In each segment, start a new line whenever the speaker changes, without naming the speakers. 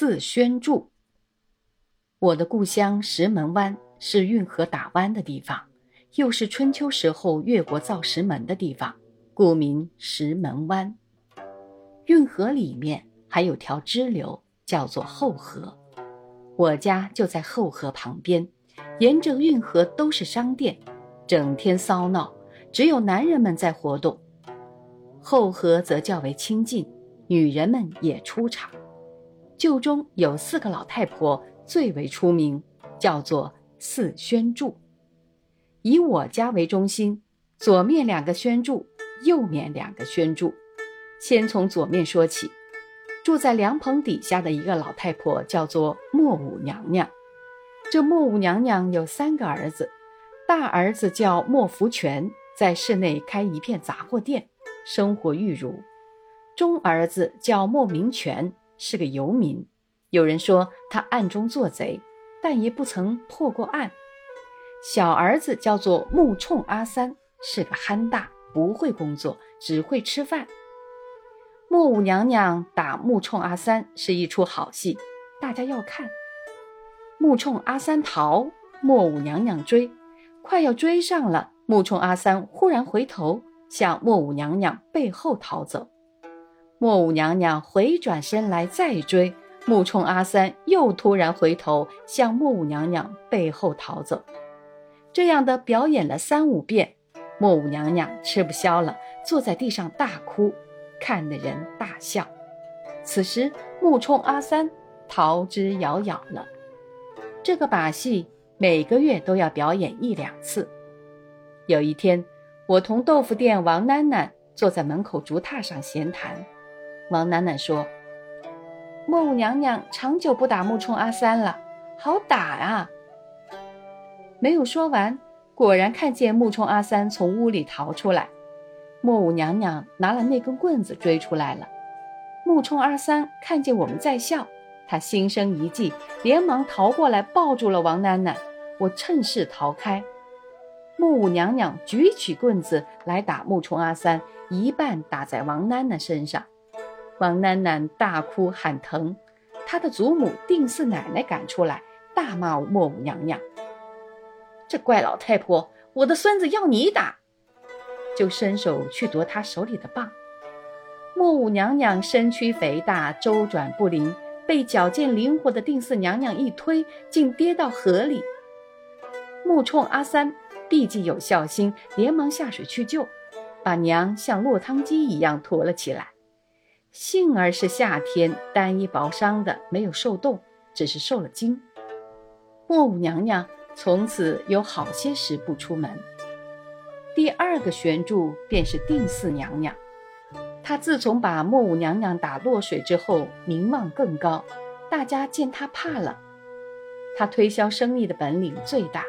四宣柱。我的故乡石门湾是运河打弯的地方，又是春秋时候越国造石门的地方，故名石门湾。运河里面还有条支流，叫做后河。我家就在后河旁边，沿着运河都是商店，整天骚闹，只有男人们在活动。后河则较为清静，女人们也出场。旧中有四个老太婆最为出名，叫做四宣柱。以我家为中心，左面两个宣柱，右面两个宣柱。先从左面说起。住在凉棚底下的一个老太婆叫做莫五娘娘。这莫五娘娘有三个儿子，大儿子叫莫福全，在市内开一片杂货店，生活裕如；中儿子叫莫明全，是个游民。有人说他暗中做贼，但也不曾破过案。小儿子叫做木冲阿三，是个憨大，不会工作，只会吃饭。莫五娘娘打木冲阿三是一出好戏，大家要看。木冲阿三逃，莫五娘娘追，快要追上了。木冲阿三忽然回头，向莫五娘娘背后逃走。莫五娘娘回转身来再追，木冲阿三又突然回头，向莫五娘娘背后逃走。这样的表演了三五遍，莫五娘娘吃不消了，坐在地上大哭。看的人大笑。此时，木冲阿三逃之夭夭了。这个把戏每个月都要表演一两次。有一天，我同豆腐店王囡囡坐在门口竹榻上闲谈。王奶奶说：“莫五娘娘长久不打木冲阿三了，好打啊！”没有说完，果然看见木冲阿三从屋里逃出来。莫五娘娘拿了那根棍子追出来了，木冲阿三看见我们在笑，他心生一计，连忙逃过来抱住了王奶奶。我趁势逃开，木五娘娘举起棍子来打木冲阿三，一半打在王奶奶身上，王囡囡大哭喊疼，她的祖母定四奶奶赶出来，大骂莫五娘娘：“这怪老太婆，我的孙子要你打！”就伸手去夺他手里的棒，莫五娘娘身躯肥大，周转不灵，被矫健灵活的定四娘娘一推，竟跌到河里。木冲阿三毕竟有孝心，连忙下水去救，把娘像落汤鸡一样驮了起来。幸而是夏天，单衣薄伤的，没有受冻，只是受了惊。莫五娘娘从此有好些时不出门。第二个悬柱便是定四娘娘，她自从把莫五娘娘打落水之后，名望更高，大家见她怕了。她推销生意的本领最大。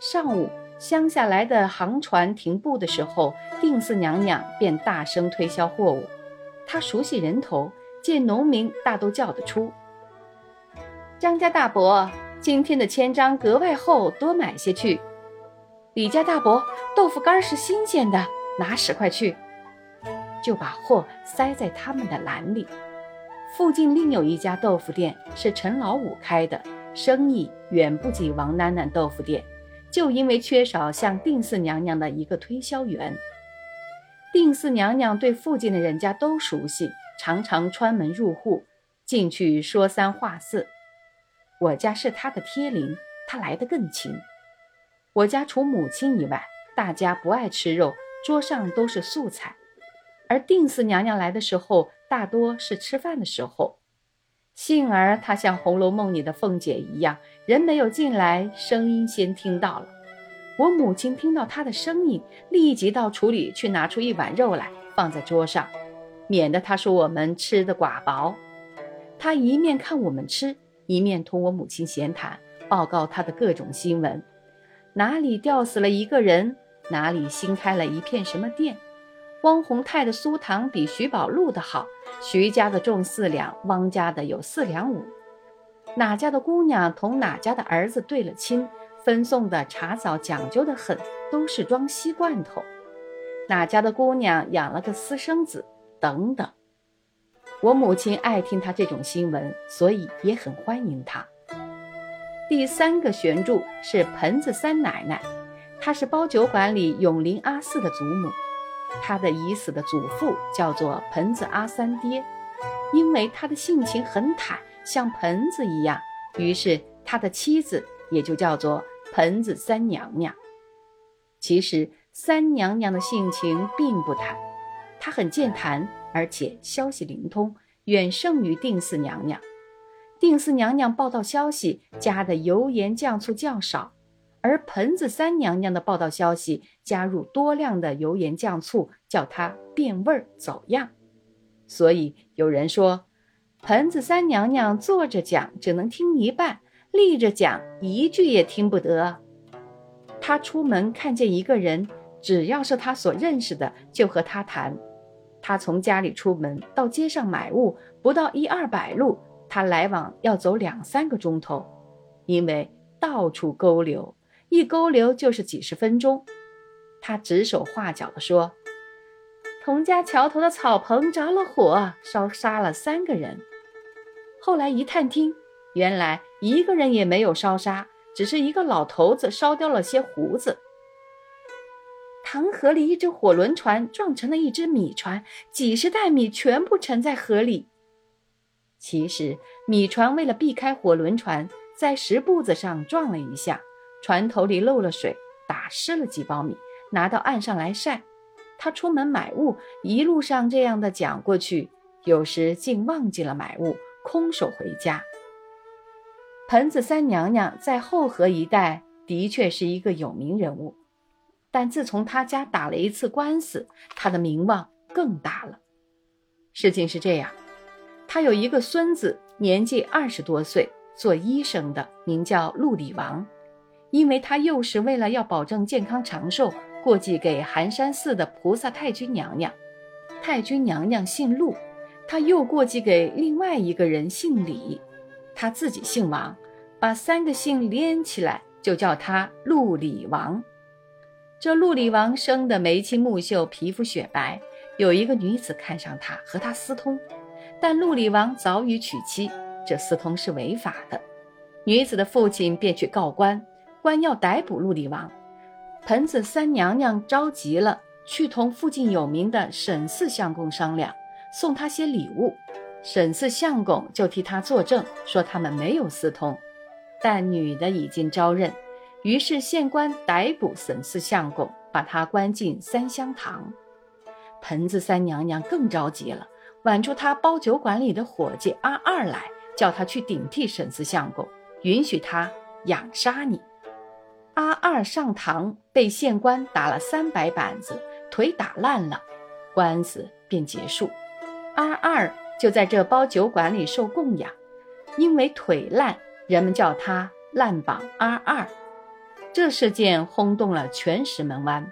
上午乡下来的航船停步的时候，定四娘娘便大声推销货物。他熟悉人头，见农民大都叫得出。张家大伯，今天的千张格外厚，多买些去。李家大伯，豆腐干是新鲜的，拿十块去，就把货塞在他们的篮里。附近另有一家豆腐店，是陈老五开的，生意远不及王囡囡豆腐店，就因为缺少像定四娘娘的一个推销员。定四娘娘对附近的人家都熟悉，常常穿门入户，进去说三话四。我家是她的贴邻，她来得更勤。我家除母亲以外，大家不爱吃肉，桌上都是素菜。而定四娘娘来的时候，大多是吃饭的时候。幸而她像《红楼梦》里的凤姐一样，人没有进来，声音先听到了。我母亲听到他的声音，立即到厨里去拿出一碗肉来，放在桌上，免得他说我们吃的寡薄。他一面看我们吃，一面同我母亲闲谈，报告他的各种新闻。哪里吊死了一个人？哪里新开了一片什么店？汪洪泰的酥糖比徐宝路的好，徐家的重四两，汪家的有四两五。哪家的姑娘同哪家的儿子对了亲，分送的茶枣讲究的很，都是装锡罐头。哪家的姑娘养了个私生子，等等。我母亲爱听他这种新闻，所以也很欢迎他。第三个悬柱是盆子三奶奶，她是包酒馆里永林阿四的祖母，他的已死的祖父叫做盆子阿三爹，因为他的性情很坦，像盆子一样，于是他的妻子也就叫做盆子三娘娘。其实三娘娘的性情并不坦，她很健谈。而且消息灵通，远胜于定四娘娘。定四娘娘报道消息加的油盐酱醋较少，而盆子三娘娘的报道消息加入多量的油盐酱醋，叫她变味儿走样。所以有人说，盆子三娘娘坐着讲只能听一半，立着讲一句也听不得。他出门看见一个人，只要是他所认识的，就和他谈。他从家里出门到街上买物，不到一二百路，他来往要走两三个钟头，因为到处沟流，一沟流就是几十分钟。他指手画脚地说：“童家桥头的草棚着了火，烧杀了三个人。”后来一探听，原来一个人也没有烧杀，只是一个老头子烧掉了些胡子。唐河里一只火轮船撞成了一只米船，几十袋米全部沉在河里。其实米船为了避开火轮船，在石步子上撞了一下，船头里漏了水，打湿了几包米，拿到岸上来晒。他出门买物，一路上这样的讲过去，有时竟忘记了买物，空手回家。盆子三娘娘在后河一带的确是一个有名人物。但自从他家打了一次官司，他的名望更大了。事情是这样，他有一个孙子，年纪二十多岁，做医生的，名叫陆李王。因为他幼时为了要保证健康长寿，过继给寒山寺的菩萨太君娘娘。太君娘娘姓陆，他又过继给另外一个人姓李，他自己姓王，把三个姓连起来，就叫他陆李王。这陆李王生的眉清目秀，皮肤雪白。有一个女子看上他，和他私通，但陆李王早已娶妻，这私通是违法的。女子的父亲便去告官，官要逮捕陆李王。盆子三娘娘着急了，去同附近有名的沈四相公商量，送他些礼物。沈四相公就替他作证，说他们没有私通，但女的已经招认。于是县官逮捕沈四相公，把他关进三香堂。盆子三娘娘更着急了，挽住他包酒馆里的伙计阿二来，叫他去顶替沈四相公，允许他养杀你。阿二上堂被县官打了三百板子，腿打烂了，官司便结束。阿二就在这包酒馆里受供养，因为腿烂，人们叫他烂膀阿二。这事件轰动了全石门湾，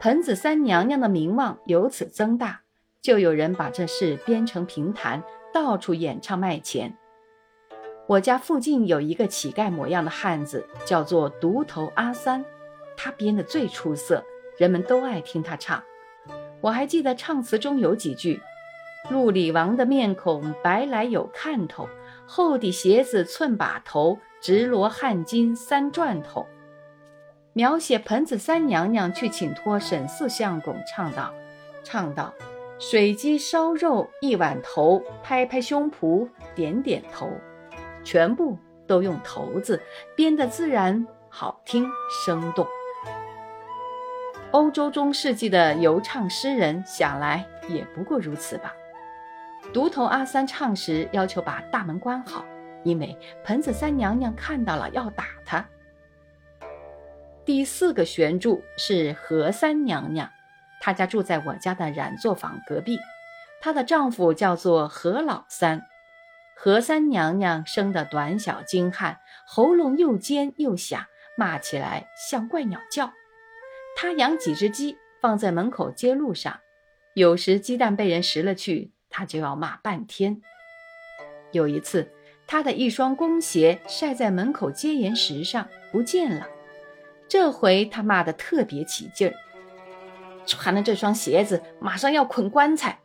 盆子三娘娘的名望由此增大，就有人把这事编成评弹，到处演唱卖钱。我家附近有一个乞丐模样的汉子，叫做独头阿三，他编的最出色，人们都爱听他唱。我还记得唱词中有几句：“陆里王的面孔白来有看头，厚底鞋子寸把头，直罗汗巾三转头。”描写盆子三娘娘去请托沈四相公，唱道：“唱道，水鸡烧肉一碗头，拍拍胸脯点点头，全部都用‘头’字编得自然好听生动。欧洲中世纪的游唱诗人想来也不过如此吧。独头阿三唱时要求把大门关好，因为盆子三娘娘看到了要打他。”第四个悬柱是何三娘娘，她家住在我家的染作坊隔壁。她的丈夫叫做何老三。何三娘娘生得短小精悍，喉咙又尖又响，骂起来像怪鸟叫。她养几只鸡放在门口街路上，有时鸡蛋被人拾了去，他就要骂半天。有一次，他的一双弓鞋晒在门口阶岩石上不见了。这回他骂得特别起劲儿，穿了这双鞋子，马上要捆棺材。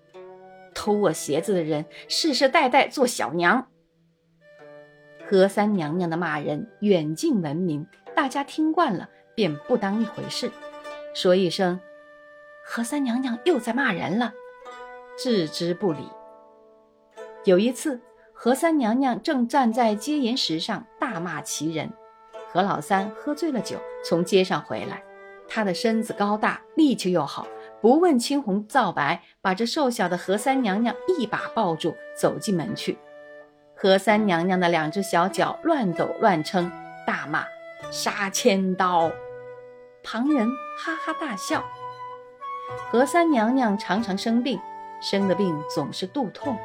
偷我鞋子的人，世世代代做小娘。何三娘娘的骂人远近闻名，大家听惯了便不当一回事，说一声“何三娘娘又在骂人了”，置之不理。有一次，何三娘娘正站在街沿石上大骂其人，何老三喝醉了酒，从街上回来，他的身子高大，力气又好。不问青红皂白，把这瘦小的何三娘娘一把抱住，走进门去。何三娘娘的两只小脚乱抖乱撑，大骂：“杀千刀！”旁人哈哈大笑。何三娘娘常常生病，生的病总是肚痛。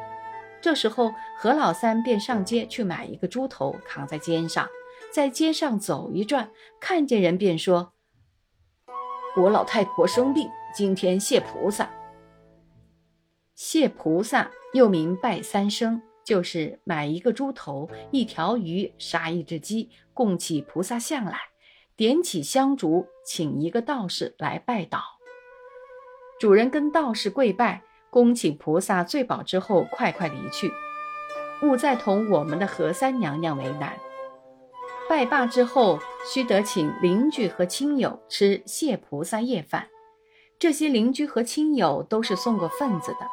这时候，何老三便上街去买一个猪头，扛在肩上，在街上走一转，看见人便说：“我老太婆生病。”今天谢菩萨，谢菩萨又名拜三生，就是买一个猪头、一条鱼、杀一只鸡，供起菩萨像来，点起香烛，请一个道士来拜倒。主人跟道士跪拜，恭请菩萨醉饱之后，快快离去，勿再同我们的何三娘娘为难。拜罢之后，须得请邻居和亲友吃谢菩萨夜饭。这些邻居和亲友都是送过份子的，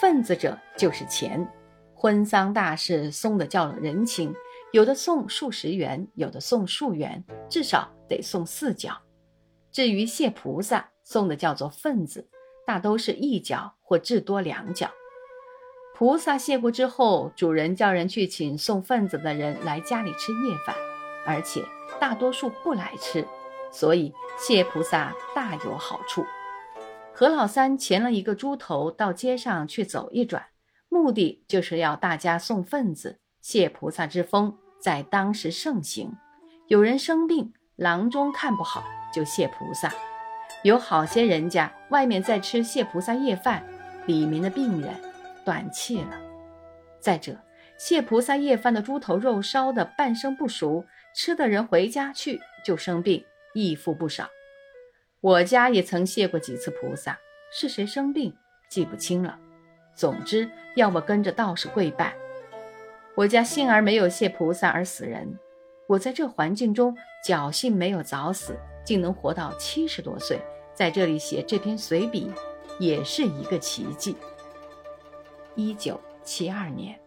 份子者就是钱。婚丧大事送的叫人情，有的送数十元，有的送数元，至少得送四角。至于谢菩萨送的叫做份子，大都是一角或至多两角。菩萨谢过之后，主人叫人去请送份子的人来家里吃夜饭，而且大多数不来吃，所以谢菩萨大有好处。何老三牵了一个猪头到街上去走一转，目的就是要大家送份子，谢菩萨之风在当时盛行。有人生病，郎中看不好就谢菩萨。有好些人家外面在吃谢菩萨夜饭，里面的病人断气了。再者，谢菩萨夜饭的猪头肉烧的半生不熟，吃的人回家去就生病，亦负不少。我家也曾谢过几次菩萨，是谁生病记不清了。总之，要么跟着道士跪拜。我家幸而没有谢菩萨而死人。我在这环境中侥幸没有早死，竟能活到七十多岁，在这里写这篇随笔，也是一个奇迹。一九七二年。